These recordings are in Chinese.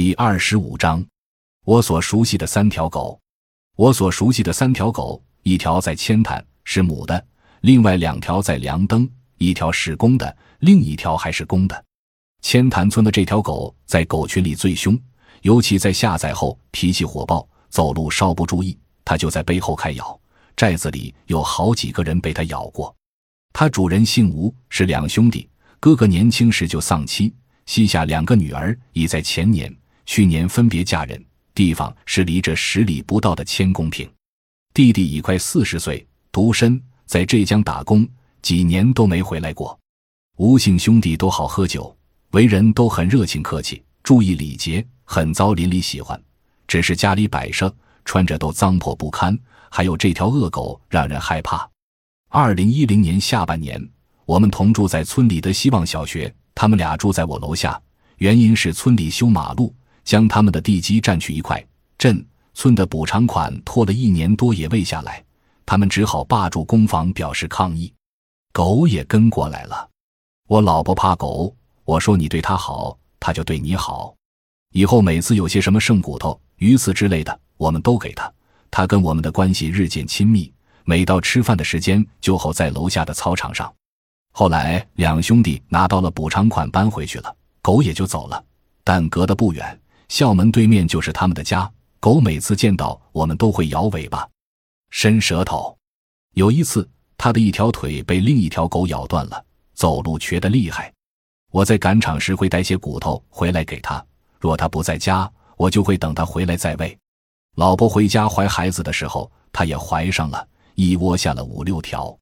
第二十五章，我所熟悉的三条狗。我所熟悉的三条狗，一条在千坦是母的，另外两条在梁登，一条是公的，另一条还是公的。千潭村的这条狗在狗群里最凶，尤其在下崽后脾气火爆，走路稍不注意，它就在背后开咬。寨子里有好几个人被它咬过。它主人姓吴，是两兄弟，哥哥年轻时就丧妻。膝下两个女儿已在前年、去年分别嫁人，地方是离这十里不到的千公坪。弟弟已快四十岁，独身，在浙江打工，几年都没回来过。吴姓兄弟都好喝酒，为人都很热情客气，注意礼节，很遭邻里喜欢。只是家里摆设、穿着都脏破不堪，还有这条恶狗让人害怕。二零一零年下半年，我们同住在村里的希望小学。他们俩住在我楼下，原因是村里修马路，将他们的地基占去一块，镇村的补偿款拖了一年多也未下来，他们只好霸住公房表示抗议。狗也跟过来了。我老婆怕狗，我说你对它好，它就对你好。以后每次有些什么剩骨头、鱼刺之类的，我们都给它。它跟我们的关系日渐亲密，每到吃饭的时间就候在楼下的操场上。后来，两兄弟拿到了补偿款，搬回去了，狗也就走了。但隔得不远，校门对面就是他们的家。狗每次见到我们都会摇尾巴、伸舌头。有一次，他的一条腿被另一条狗咬断了，走路瘸得厉害。我在赶场时会带些骨头回来给他，若他不在家，我就会等他回来再喂。老婆回家怀孩子的时候，他也怀上了，一窝下了五六条。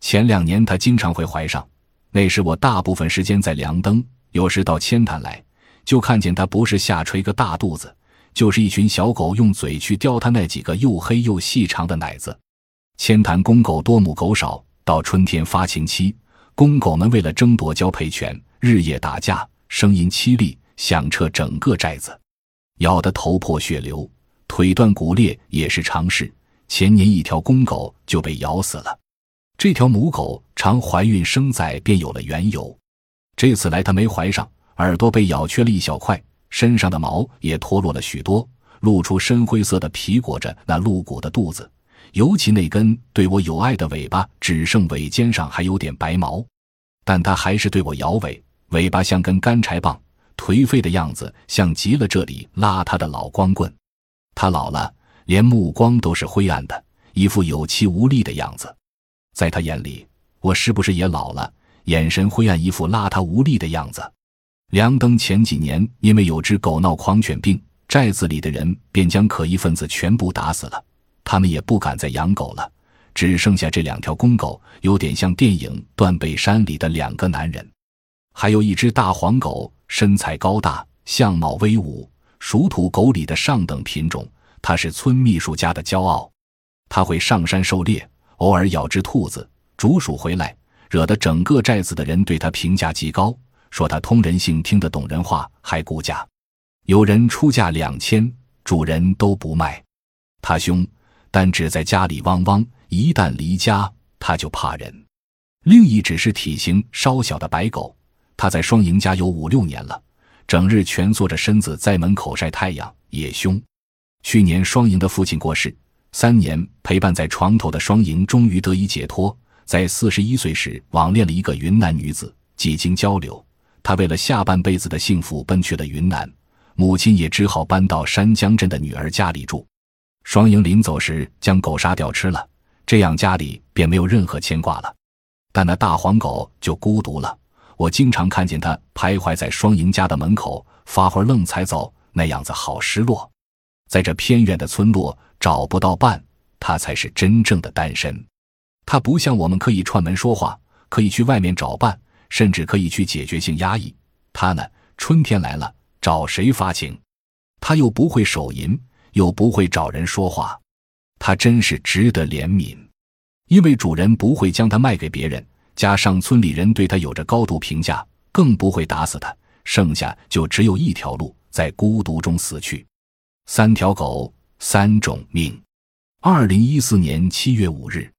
前两年他经常会怀上，那时我大部分时间在梁登，有时到千潭来，就看见他不是下垂个大肚子，就是一群小狗用嘴去叼他那几个又黑又细长的奶子。千潭公狗多，母狗少，到春天发情期，公狗们为了争夺交配权，日夜打架，声音凄厉，响彻整个寨子，咬得头破血流，腿断骨裂也是常事。前年一条公狗就被咬死了。这条母狗常怀孕生崽，便有了缘由。这次来，它没怀上，耳朵被咬缺了一小块，身上的毛也脱落了许多，露出深灰色的皮裹着那露骨的肚子，尤其那根对我有爱的尾巴，只剩尾尖上还有点白毛。但它还是对我摇尾，尾巴像根干柴棒，颓废的样子像极了这里拉它的老光棍。它老了，连目光都是灰暗的，一副有气无力的样子。在他眼里，我是不是也老了？眼神灰暗，一副邋遢无力的样子。梁登前几年因为有只狗闹狂犬病，寨子里的人便将可疑分子全部打死了。他们也不敢再养狗了，只剩下这两条公狗，有点像电影《断背山》里的两个男人。还有一只大黄狗，身材高大，相貌威武，属土狗里的上等品种。它是村秘书家的骄傲，它会上山狩猎。偶尔咬只兔子、竹鼠回来，惹得整个寨子的人对他评价极高，说他通人性、听得懂人话，还估价。有人出价两千，主人都不卖。他凶，但只在家里汪汪；一旦离家，他就怕人。另一只是体型稍小的白狗，它在双赢家有五六年了，整日蜷缩着身子在门口晒太阳，也凶。去年双赢的父亲过世。三年陪伴在床头的双赢终于得以解脱，在四十一岁时网恋了一个云南女子。几经交流，他为了下半辈子的幸福奔去了云南，母亲也只好搬到山江镇的女儿家里住。双赢临走时将狗杀掉吃了，这样家里便没有任何牵挂了。但那大黄狗就孤独了，我经常看见它徘徊在双赢家的门口，发会愣才走，那样子好失落。在这偏远的村落。找不到伴，它才是真正的单身。它不像我们可以串门说话，可以去外面找伴，甚至可以去解决性压抑。他呢，春天来了，找谁发情？他又不会手淫，又不会找人说话，他真是值得怜悯。因为主人不会将他卖给别人，加上村里人对他有着高度评价，更不会打死他。剩下就只有一条路，在孤独中死去。三条狗。三种命。二零一四年七月五日。